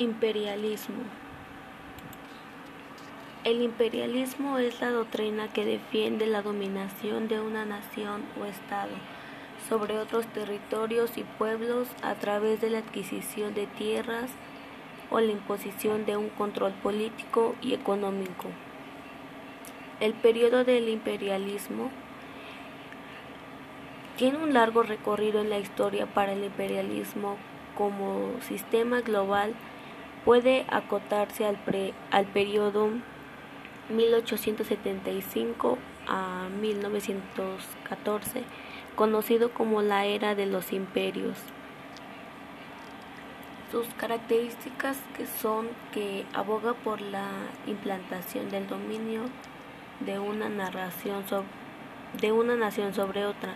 Imperialismo. El imperialismo es la doctrina que defiende la dominación de una nación o Estado sobre otros territorios y pueblos a través de la adquisición de tierras o la imposición de un control político y económico. El periodo del imperialismo tiene un largo recorrido en la historia para el imperialismo como sistema global puede acotarse al, al periodo 1875 a 1914, conocido como la era de los imperios. Sus características que son que aboga por la implantación del dominio de una narración de una nación sobre otra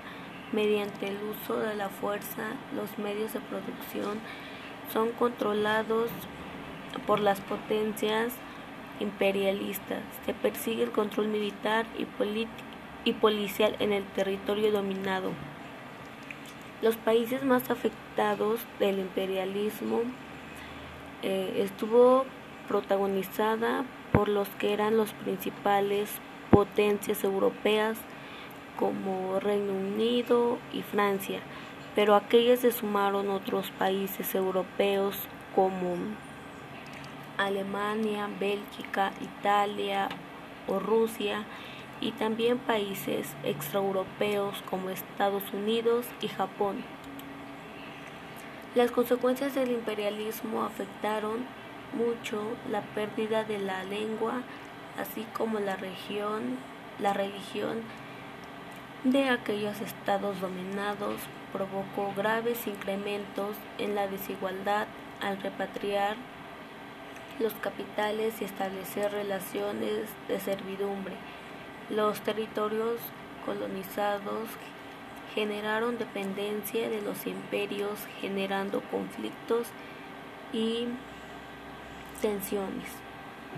mediante el uso de la fuerza, los medios de producción son controlados por las potencias imperialistas. Se persigue el control militar y, y policial en el territorio dominado. Los países más afectados del imperialismo eh, estuvo protagonizada por los que eran los principales potencias europeas como Reino Unido y Francia, pero a aquellas se sumaron otros países europeos como Alemania, Bélgica, Italia o Rusia y también países extraeuropeos como Estados Unidos y Japón. Las consecuencias del imperialismo afectaron mucho la pérdida de la lengua, así como la región, la religión de aquellos estados dominados, provocó graves incrementos en la desigualdad al repatriar los capitales y establecer relaciones de servidumbre. Los territorios colonizados generaron dependencia de los imperios, generando conflictos y tensiones.